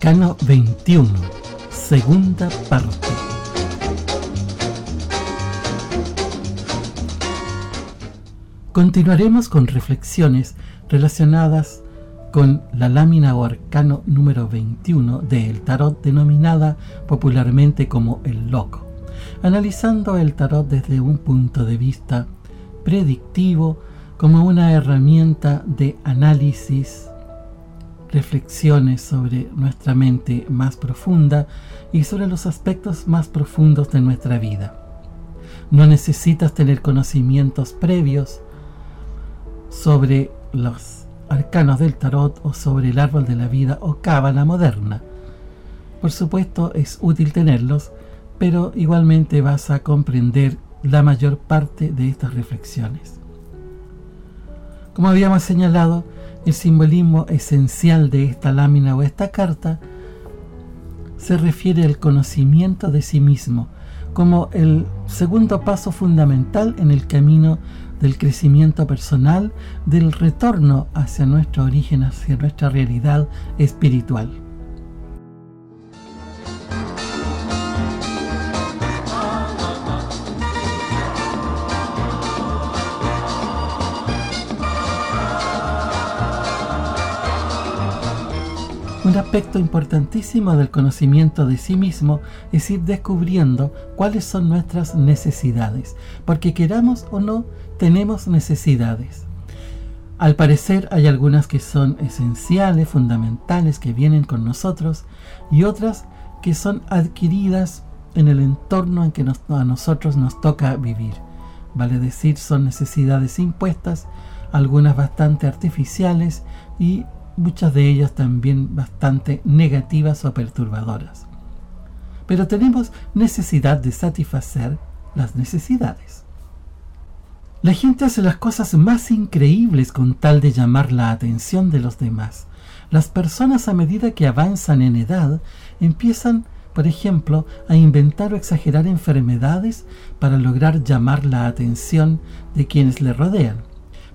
Arcano 21, segunda parte. Continuaremos con reflexiones relacionadas con la lámina o arcano número 21 del tarot denominada popularmente como el loco, analizando el tarot desde un punto de vista predictivo como una herramienta de análisis, reflexiones sobre nuestra mente más profunda y sobre los aspectos más profundos de nuestra vida. No necesitas tener conocimientos previos sobre los arcanos del tarot o sobre el árbol de la vida o cábala moderna. Por supuesto es útil tenerlos, pero igualmente vas a comprender la mayor parte de estas reflexiones. Como habíamos señalado, el simbolismo esencial de esta lámina o esta carta se refiere al conocimiento de sí mismo como el segundo paso fundamental en el camino del crecimiento personal, del retorno hacia nuestro origen, hacia nuestra realidad espiritual. Un aspecto importantísimo del conocimiento de sí mismo es ir descubriendo cuáles son nuestras necesidades, porque queramos o no, tenemos necesidades. Al parecer hay algunas que son esenciales, fundamentales, que vienen con nosotros, y otras que son adquiridas en el entorno en que a nosotros nos toca vivir. Vale decir, son necesidades impuestas, algunas bastante artificiales y muchas de ellas también bastante negativas o perturbadoras. Pero tenemos necesidad de satisfacer las necesidades. La gente hace las cosas más increíbles con tal de llamar la atención de los demás. Las personas a medida que avanzan en edad empiezan, por ejemplo, a inventar o exagerar enfermedades para lograr llamar la atención de quienes le rodean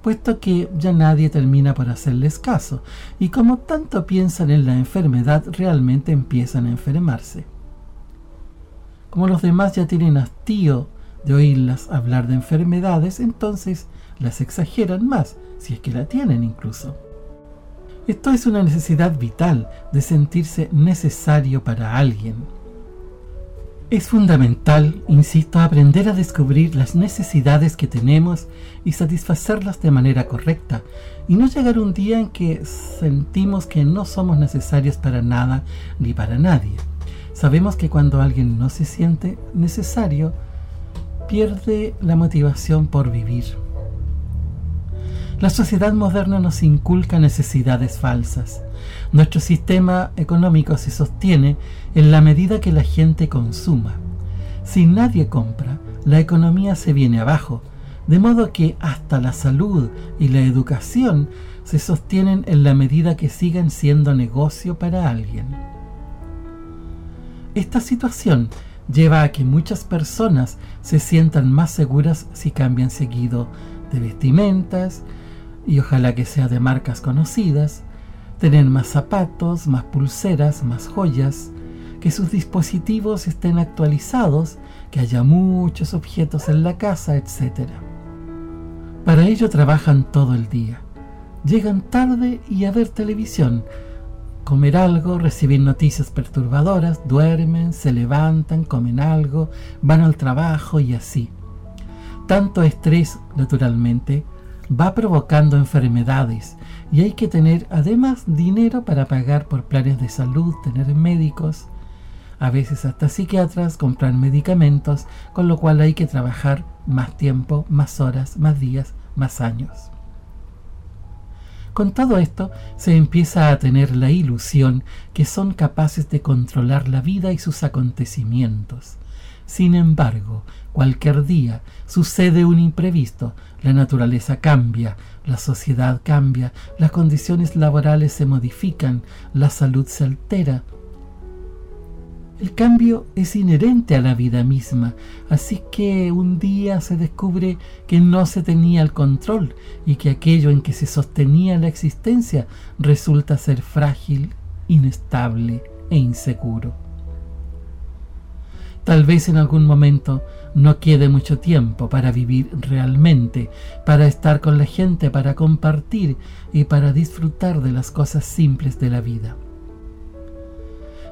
puesto que ya nadie termina por hacerles caso, y como tanto piensan en la enfermedad, realmente empiezan a enfermarse. Como los demás ya tienen hastío de oírlas hablar de enfermedades, entonces las exageran más, si es que la tienen incluso. Esto es una necesidad vital de sentirse necesario para alguien. Es fundamental, insisto, aprender a descubrir las necesidades que tenemos y satisfacerlas de manera correcta, y no llegar un día en que sentimos que no somos necesarios para nada ni para nadie. Sabemos que cuando alguien no se siente necesario, pierde la motivación por vivir. La sociedad moderna nos inculca necesidades falsas nuestro sistema económico se sostiene en la medida que la gente consuma. Si nadie compra, la economía se viene abajo, de modo que hasta la salud y la educación se sostienen en la medida que sigan siendo negocio para alguien. Esta situación lleva a que muchas personas se sientan más seguras si cambian seguido de vestimentas, y ojalá que sea de marcas conocidas, tener más zapatos, más pulseras, más joyas, que sus dispositivos estén actualizados, que haya muchos objetos en la casa, etc. Para ello trabajan todo el día. Llegan tarde y a ver televisión, comer algo, recibir noticias perturbadoras, duermen, se levantan, comen algo, van al trabajo y así. Tanto estrés, naturalmente, va provocando enfermedades y hay que tener además dinero para pagar por planes de salud, tener médicos, a veces hasta psiquiatras, comprar medicamentos, con lo cual hay que trabajar más tiempo, más horas, más días, más años. Con todo esto se empieza a tener la ilusión que son capaces de controlar la vida y sus acontecimientos. Sin embargo, cualquier día sucede un imprevisto, la naturaleza cambia, la sociedad cambia, las condiciones laborales se modifican, la salud se altera. El cambio es inherente a la vida misma, así que un día se descubre que no se tenía el control y que aquello en que se sostenía la existencia resulta ser frágil, inestable e inseguro. Tal vez en algún momento no quede mucho tiempo para vivir realmente, para estar con la gente, para compartir y para disfrutar de las cosas simples de la vida.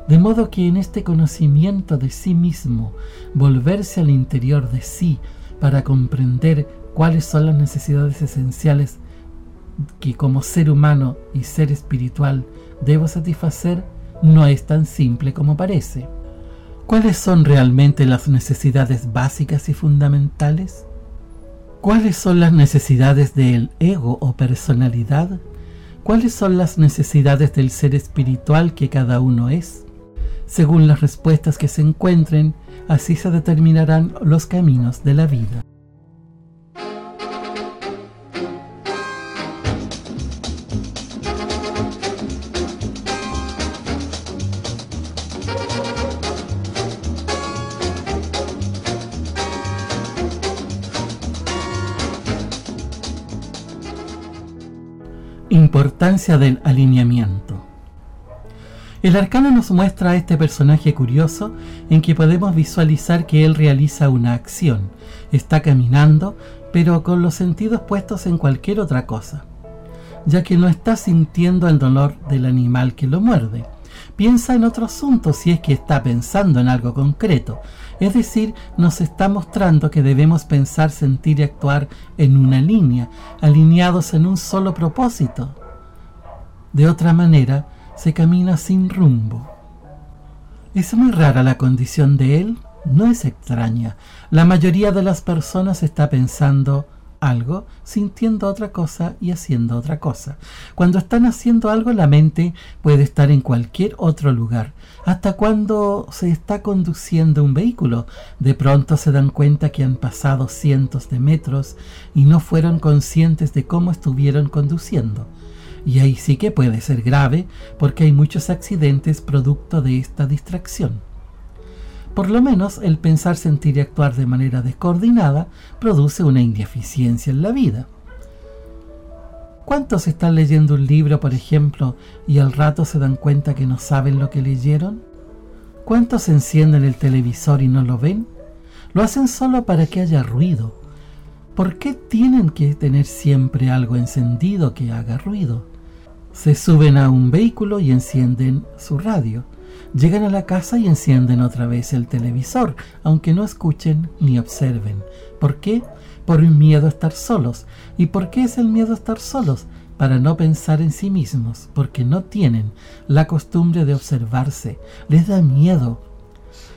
De modo que en este conocimiento de sí mismo, volverse al interior de sí para comprender cuáles son las necesidades esenciales que como ser humano y ser espiritual debo satisfacer, no es tan simple como parece. ¿Cuáles son realmente las necesidades básicas y fundamentales? ¿Cuáles son las necesidades del ego o personalidad? ¿Cuáles son las necesidades del ser espiritual que cada uno es? Según las respuestas que se encuentren, así se determinarán los caminos de la vida. Importancia del alineamiento. El arcano nos muestra a este personaje curioso en que podemos visualizar que él realiza una acción, está caminando, pero con los sentidos puestos en cualquier otra cosa, ya que no está sintiendo el dolor del animal que lo muerde. Piensa en otro asunto si es que está pensando en algo concreto, es decir, nos está mostrando que debemos pensar, sentir y actuar en una línea, alineados en un solo propósito. De otra manera, se camina sin rumbo. ¿Es muy rara la condición de él? No es extraña. La mayoría de las personas está pensando algo, sintiendo otra cosa y haciendo otra cosa. Cuando están haciendo algo, la mente puede estar en cualquier otro lugar. Hasta cuando se está conduciendo un vehículo, de pronto se dan cuenta que han pasado cientos de metros y no fueron conscientes de cómo estuvieron conduciendo. Y ahí sí que puede ser grave porque hay muchos accidentes producto de esta distracción. Por lo menos el pensar, sentir y actuar de manera descoordinada produce una ineficiencia en la vida. ¿Cuántos están leyendo un libro, por ejemplo, y al rato se dan cuenta que no saben lo que leyeron? ¿Cuántos encienden el televisor y no lo ven? Lo hacen solo para que haya ruido. ¿Por qué tienen que tener siempre algo encendido que haga ruido? Se suben a un vehículo y encienden su radio. Llegan a la casa y encienden otra vez el televisor, aunque no escuchen ni observen. ¿Por qué? Por miedo a estar solos. ¿Y por qué es el miedo a estar solos? Para no pensar en sí mismos, porque no tienen la costumbre de observarse. Les da miedo.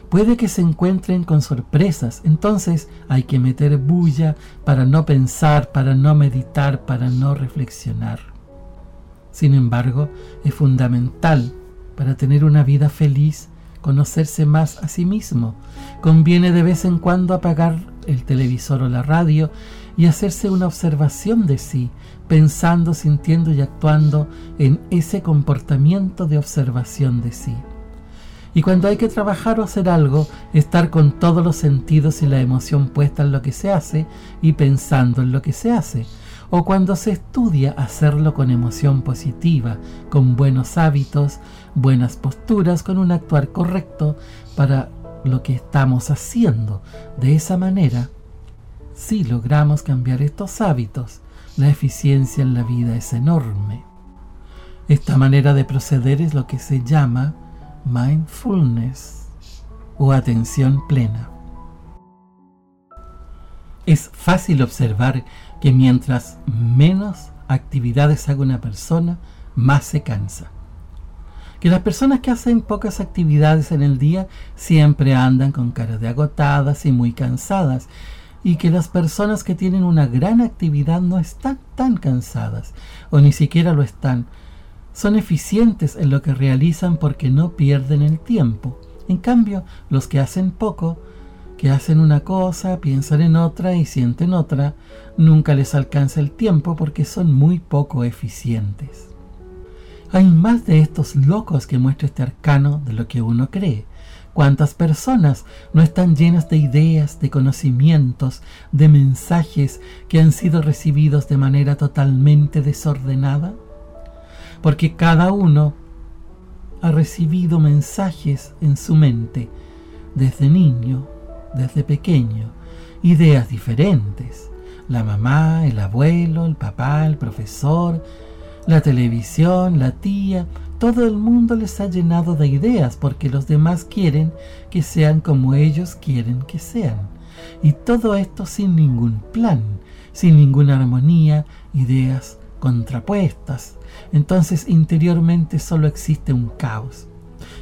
Puede que se encuentren con sorpresas, entonces hay que meter bulla para no pensar, para no meditar, para no reflexionar. Sin embargo, es fundamental para tener una vida feliz, conocerse más a sí mismo. Conviene de vez en cuando apagar el televisor o la radio y hacerse una observación de sí, pensando, sintiendo y actuando en ese comportamiento de observación de sí. Y cuando hay que trabajar o hacer algo, estar con todos los sentidos y la emoción puesta en lo que se hace y pensando en lo que se hace o cuando se estudia hacerlo con emoción positiva, con buenos hábitos, buenas posturas, con un actuar correcto para lo que estamos haciendo. De esa manera, si logramos cambiar estos hábitos, la eficiencia en la vida es enorme. Esta manera de proceder es lo que se llama mindfulness o atención plena. Es fácil observar que mientras menos actividades haga una persona, más se cansa. Que las personas que hacen pocas actividades en el día siempre andan con caras de agotadas y muy cansadas. Y que las personas que tienen una gran actividad no están tan cansadas o ni siquiera lo están. Son eficientes en lo que realizan porque no pierden el tiempo. En cambio, los que hacen poco que hacen una cosa, piensan en otra y sienten otra, nunca les alcanza el tiempo porque son muy poco eficientes. Hay más de estos locos que muestra este arcano de lo que uno cree. ¿Cuántas personas no están llenas de ideas, de conocimientos, de mensajes que han sido recibidos de manera totalmente desordenada? Porque cada uno ha recibido mensajes en su mente desde niño, desde pequeño, ideas diferentes. La mamá, el abuelo, el papá, el profesor, la televisión, la tía, todo el mundo les ha llenado de ideas porque los demás quieren que sean como ellos quieren que sean. Y todo esto sin ningún plan, sin ninguna armonía, ideas contrapuestas. Entonces interiormente solo existe un caos.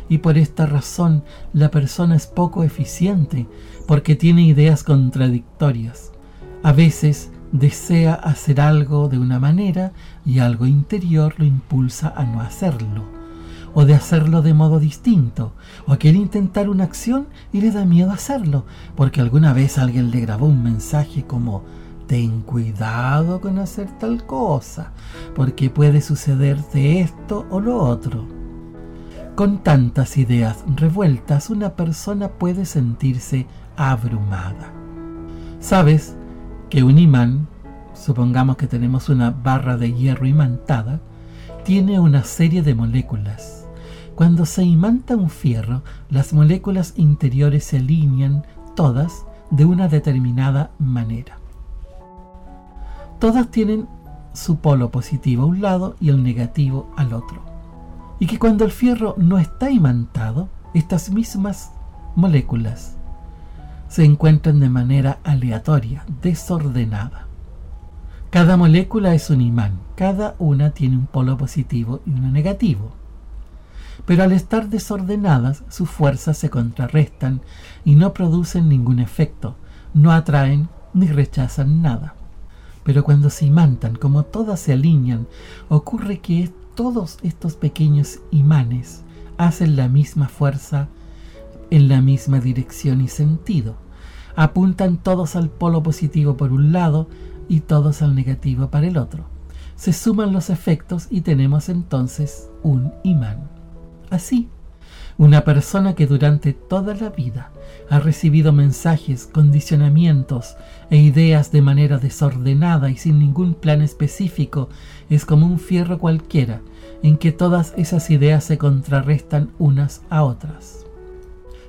Y por esta razón la persona es poco eficiente porque tiene ideas contradictorias. A veces desea hacer algo de una manera y algo interior lo impulsa a no hacerlo, o de hacerlo de modo distinto, o quiere intentar una acción y le da miedo hacerlo, porque alguna vez alguien le grabó un mensaje como ten cuidado con hacer tal cosa, porque puede sucederte esto o lo otro. Con tantas ideas revueltas, una persona puede sentirse abrumada. ¿Sabes? que un imán, supongamos que tenemos una barra de hierro imantada, tiene una serie de moléculas. Cuando se imanta un fierro, las moléculas interiores se alinean todas de una determinada manera. Todas tienen su polo positivo a un lado y el negativo al otro. Y que cuando el fierro no está imantado, estas mismas moléculas se encuentran de manera aleatoria, desordenada. Cada molécula es un imán, cada una tiene un polo positivo y uno negativo. Pero al estar desordenadas, sus fuerzas se contrarrestan y no producen ningún efecto, no atraen ni rechazan nada. Pero cuando se imantan, como todas se alinean, ocurre que todos estos pequeños imanes hacen la misma fuerza en la misma dirección y sentido. Apuntan todos al polo positivo por un lado y todos al negativo para el otro. Se suman los efectos y tenemos entonces un imán. Así, una persona que durante toda la vida ha recibido mensajes, condicionamientos e ideas de manera desordenada y sin ningún plan específico es como un fierro cualquiera en que todas esas ideas se contrarrestan unas a otras.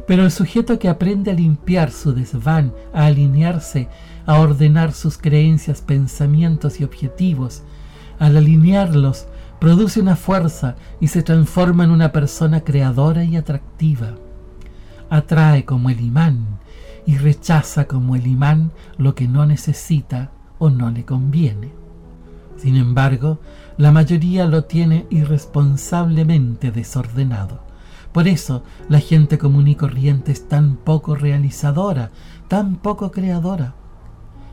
Pero el sujeto que aprende a limpiar su desván, a alinearse, a ordenar sus creencias, pensamientos y objetivos, al alinearlos, produce una fuerza y se transforma en una persona creadora y atractiva. Atrae como el imán y rechaza como el imán lo que no necesita o no le conviene. Sin embargo, la mayoría lo tiene irresponsablemente desordenado por eso la gente común y corriente es tan poco realizadora, tan poco creadora.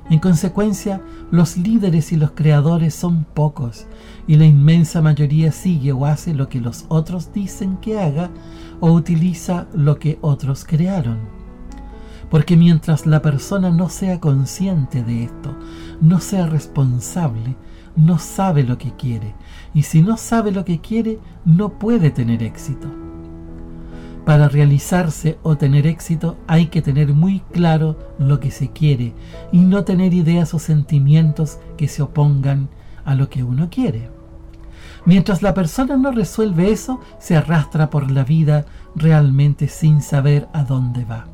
En consecuencia, los líderes y los creadores son pocos, y la inmensa mayoría sigue o hace lo que los otros dicen que haga o utiliza lo que otros crearon. Porque mientras la persona no sea consciente de esto, no sea responsable, no sabe lo que quiere, y si no sabe lo que quiere, no puede tener éxito. Para realizarse o tener éxito hay que tener muy claro lo que se quiere y no tener ideas o sentimientos que se opongan a lo que uno quiere. Mientras la persona no resuelve eso, se arrastra por la vida realmente sin saber a dónde va.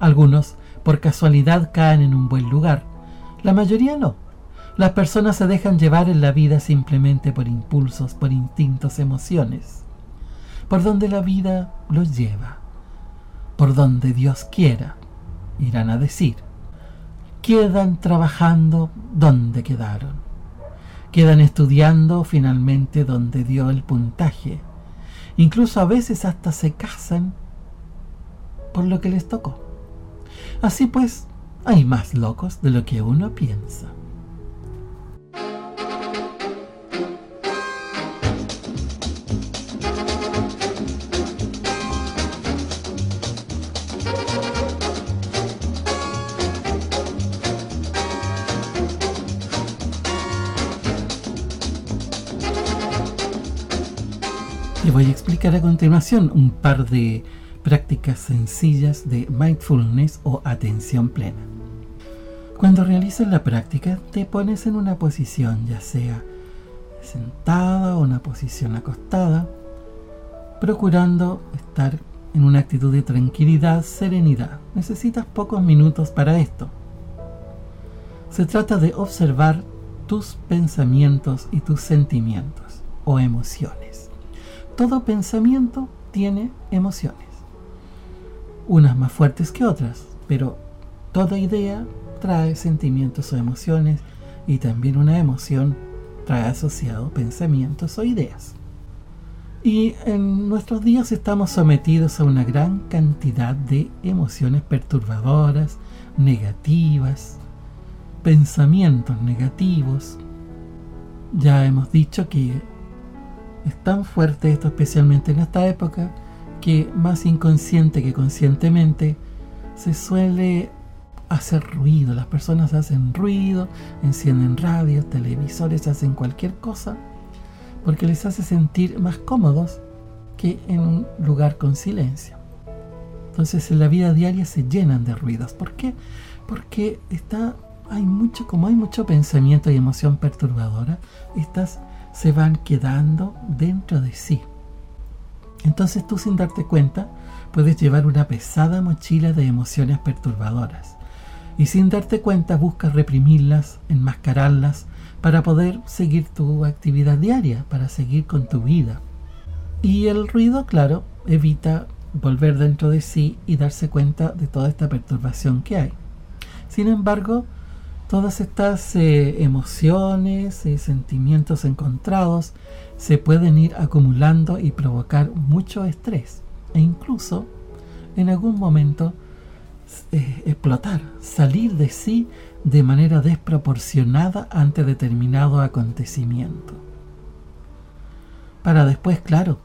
Algunos, por casualidad, caen en un buen lugar. La mayoría no. Las personas se dejan llevar en la vida simplemente por impulsos, por instintos, emociones por donde la vida los lleva, por donde Dios quiera, irán a decir. Quedan trabajando donde quedaron. Quedan estudiando finalmente donde dio el puntaje. Incluso a veces hasta se casan por lo que les tocó. Así pues, hay más locos de lo que uno piensa. Explicar a continuación un par de prácticas sencillas de mindfulness o atención plena. Cuando realizas la práctica te pones en una posición ya sea sentada o una posición acostada procurando estar en una actitud de tranquilidad, serenidad. Necesitas pocos minutos para esto. Se trata de observar tus pensamientos y tus sentimientos o emociones. Todo pensamiento tiene emociones, unas más fuertes que otras, pero toda idea trae sentimientos o emociones y también una emoción trae asociado pensamientos o ideas. Y en nuestros días estamos sometidos a una gran cantidad de emociones perturbadoras, negativas, pensamientos negativos. Ya hemos dicho que es tan fuerte esto, especialmente en esta época, que más inconsciente que conscientemente se suele hacer ruido. Las personas hacen ruido, encienden radios, televisores, hacen cualquier cosa porque les hace sentir más cómodos que en un lugar con silencio. Entonces en la vida diaria se llenan de ruidos. ¿Por qué? Porque está, hay mucho, como hay mucho pensamiento y emoción perturbadora, estas se van quedando dentro de sí. Entonces tú sin darte cuenta puedes llevar una pesada mochila de emociones perturbadoras y sin darte cuenta buscas reprimirlas, enmascararlas para poder seguir tu actividad diaria, para seguir con tu vida. Y el ruido, claro, evita volver dentro de sí y darse cuenta de toda esta perturbación que hay. Sin embargo, todas estas eh, emociones y sentimientos encontrados se pueden ir acumulando y provocar mucho estrés e incluso en algún momento eh, explotar, salir de sí de manera desproporcionada ante determinado acontecimiento. Para después, claro,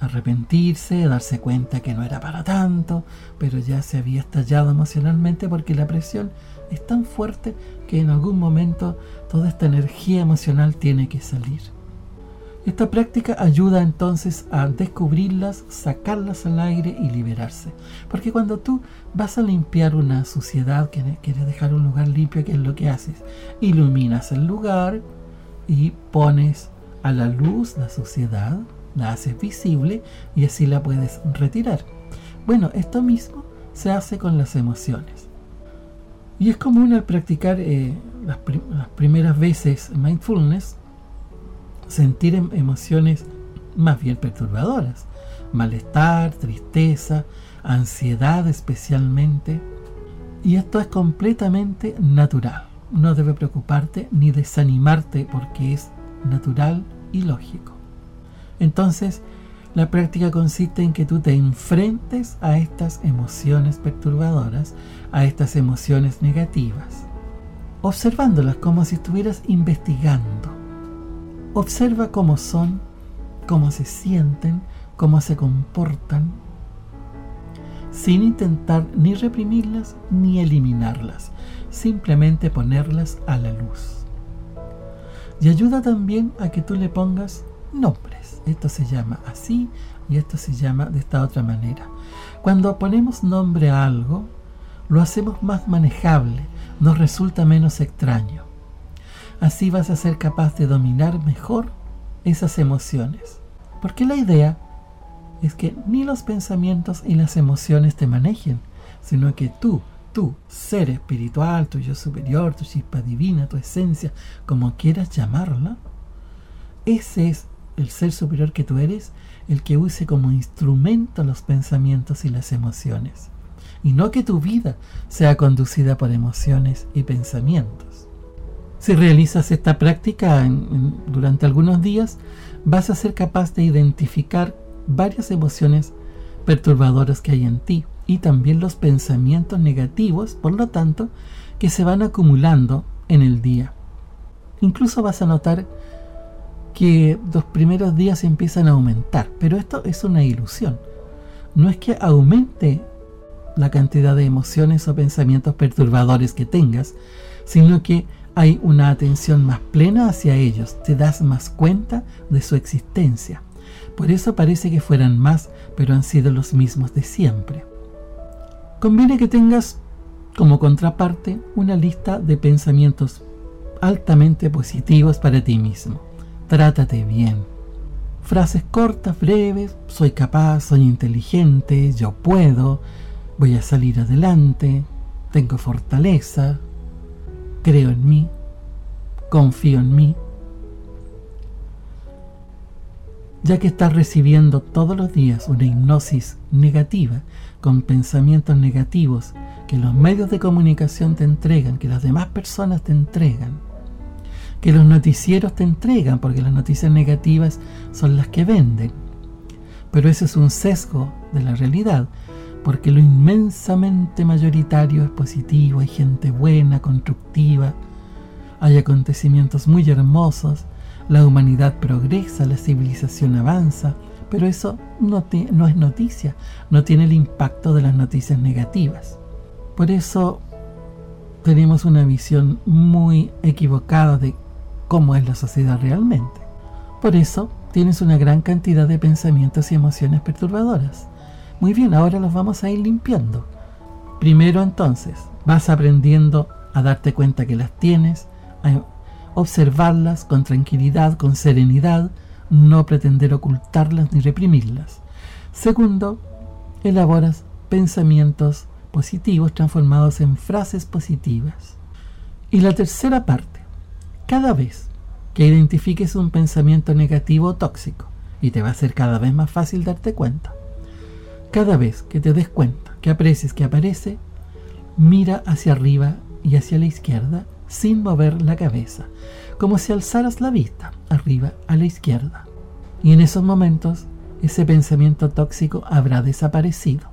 arrepentirse, darse cuenta que no era para tanto, pero ya se había estallado emocionalmente porque la presión es tan fuerte que en algún momento toda esta energía emocional tiene que salir. Esta práctica ayuda entonces a descubrirlas, sacarlas al aire y liberarse. Porque cuando tú vas a limpiar una suciedad, quieres dejar un lugar limpio, ¿qué es lo que haces? Iluminas el lugar y pones a la luz la suciedad, la haces visible y así la puedes retirar. Bueno, esto mismo se hace con las emociones. Y es común al practicar eh, las, primeras veces mindfulness sentir em-, emociones más bien perturbadoras, malestar, tristeza, ansiedad especialmente. Y esto es completamente natural. No debe preocuparte ni desanimarte porque es natural y lógico. Entonces, la práctica consiste en que tú te enfrentes a estas emociones perturbadoras, a estas emociones negativas, observándolas como si estuvieras investigando Observa cómo son, cómo se sienten, cómo se comportan, sin intentar ni reprimirlas ni eliminarlas, simplemente ponerlas a la luz. Y ayuda también a que tú le pongas nombres. Esto se llama así y esto se llama de esta otra manera. Cuando ponemos nombre a algo, lo hacemos más manejable, nos resulta menos extraño. Así vas a ser capaz de dominar mejor esas emociones. Porque la idea es que ni los pensamientos y las emociones te manejen, sino que tú, tú, ser espiritual, tu yo superior, tu chispa divina, tu esencia, como quieras llamarla, ese es el ser superior que tú eres, el que use como instrumento los pensamientos y las emociones. Y no que tu vida sea conducida por emociones y pensamientos. Si realizas esta práctica durante algunos días, vas a ser capaz de identificar varias emociones perturbadoras que hay en ti y también los pensamientos negativos, por lo tanto, que se van acumulando en el día. Incluso vas a notar que los primeros días empiezan a aumentar, pero esto es una ilusión. No es que aumente la cantidad de emociones o pensamientos perturbadores que tengas, sino que hay una atención más plena hacia ellos, te das más cuenta de su existencia. Por eso parece que fueran más, pero han sido los mismos de siempre. Conviene que tengas como contraparte una lista de pensamientos altamente positivos para ti mismo. Trátate bien. frases cortas, breves, soy capaz, soy inteligente, yo puedo, voy a salir adelante, tengo fortaleza, creo en mí, confío en mí. Ya que estás recibiendo todos los días una hipnosis negativa con pensamientos negativos que los medios de comunicación te entregan, que las demás personas te entregan, que los noticieros te entregan, porque las noticias negativas son las que venden. Pero ese es un sesgo de la realidad, porque lo inmensamente mayoritario es positivo, hay gente buena, constructiva, hay acontecimientos muy hermosos, la humanidad progresa, la civilización avanza, pero eso no, no es noticia, no tiene el impacto de las noticias negativas. Por eso tenemos una visión muy equivocada de cómo es la sociedad realmente. Por eso tienes una gran cantidad de pensamientos y emociones perturbadoras. Muy bien, ahora los vamos a ir limpiando. Primero entonces, vas aprendiendo a darte cuenta que las tienes, a observarlas con tranquilidad, con serenidad, no pretender ocultarlas ni reprimirlas. Segundo, elaboras pensamientos positivos transformados en frases positivas. Y la tercera parte, cada vez que identifiques un pensamiento negativo o tóxico, y te va a ser cada vez más fácil darte cuenta, cada vez que te des cuenta, que aprecies que aparece, mira hacia arriba y hacia la izquierda sin mover la cabeza, como si alzaras la vista arriba a la izquierda. Y en esos momentos ese pensamiento tóxico habrá desaparecido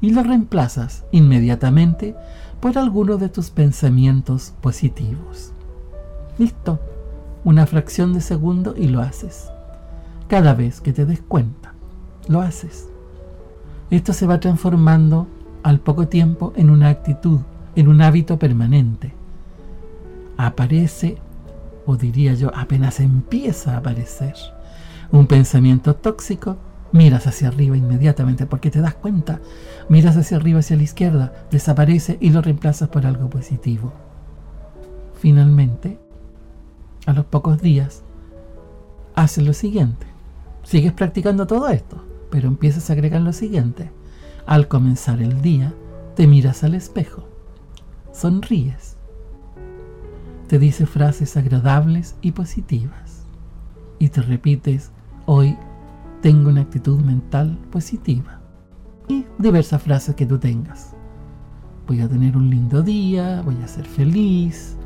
y lo reemplazas inmediatamente por alguno de tus pensamientos positivos. Listo, una fracción de segundo y lo haces. Cada vez que te des cuenta, lo haces. Esto se va transformando al poco tiempo en una actitud, en un hábito permanente. Aparece, o diría yo, apenas empieza a aparecer, un pensamiento tóxico miras hacia arriba inmediatamente porque te das cuenta, miras hacia arriba, hacia la izquierda, desaparece y lo reemplazas por algo positivo. Finalmente, a los pocos días, haces lo siguiente. Sigues practicando todo esto, pero empiezas a agregar lo siguiente. Al comenzar el día, te miras al espejo, sonríes, te dices frases agradables y positivas y te repites, hoy tengo una actitud mental positiva. Y diversas frases que tú tengas. Voy a tener un lindo día, voy a ser feliz,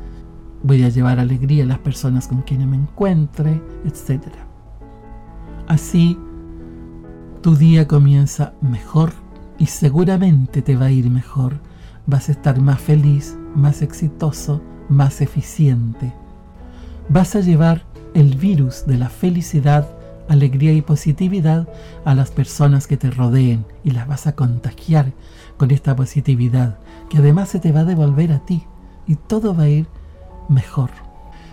voy a llevar alegría a las personas con quienes me encuentre, etc. Así, tu día comienza mejor y seguramente te va a ir mejor. Vas a estar más feliz, más exitoso, más eficiente. Vas a llevar el virus de la felicidad alegría y positividad a las personas que te rodeen y las vas a contagiar con esta positividad que además se te va a devolver a ti y todo va a ir mejor.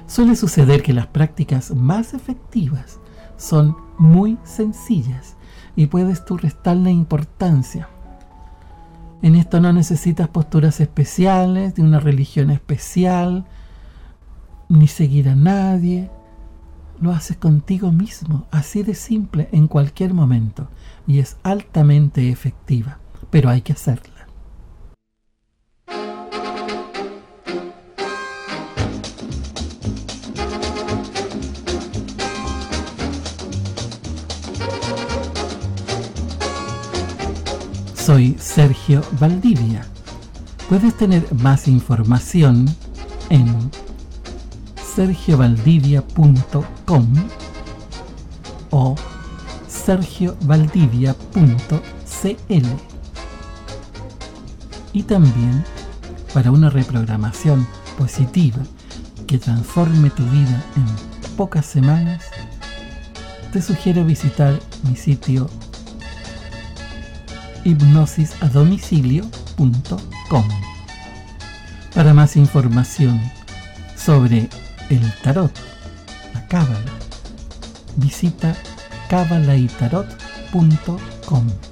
Suele suceder que las prácticas más efectivas son muy sencillas y puedes tú restarle importancia. En esto no necesitas posturas especiales, de una religión especial, ni seguir a nadie, lo haces contigo mismo, así de simple, en cualquier momento, y es altamente efectiva, pero hay que hacerla. Soy Sergio Valdivia. Puedes tener más información en sergiovaldivia.com o sergiovaldivia.cl y también para una reprogramación positiva que transforme tu vida en pocas semanas, te sugiero visitar mi sitio hipnosisadomicilio.com. Para más información sobre el tarot, la cábala. Visita cabalaitarot.com.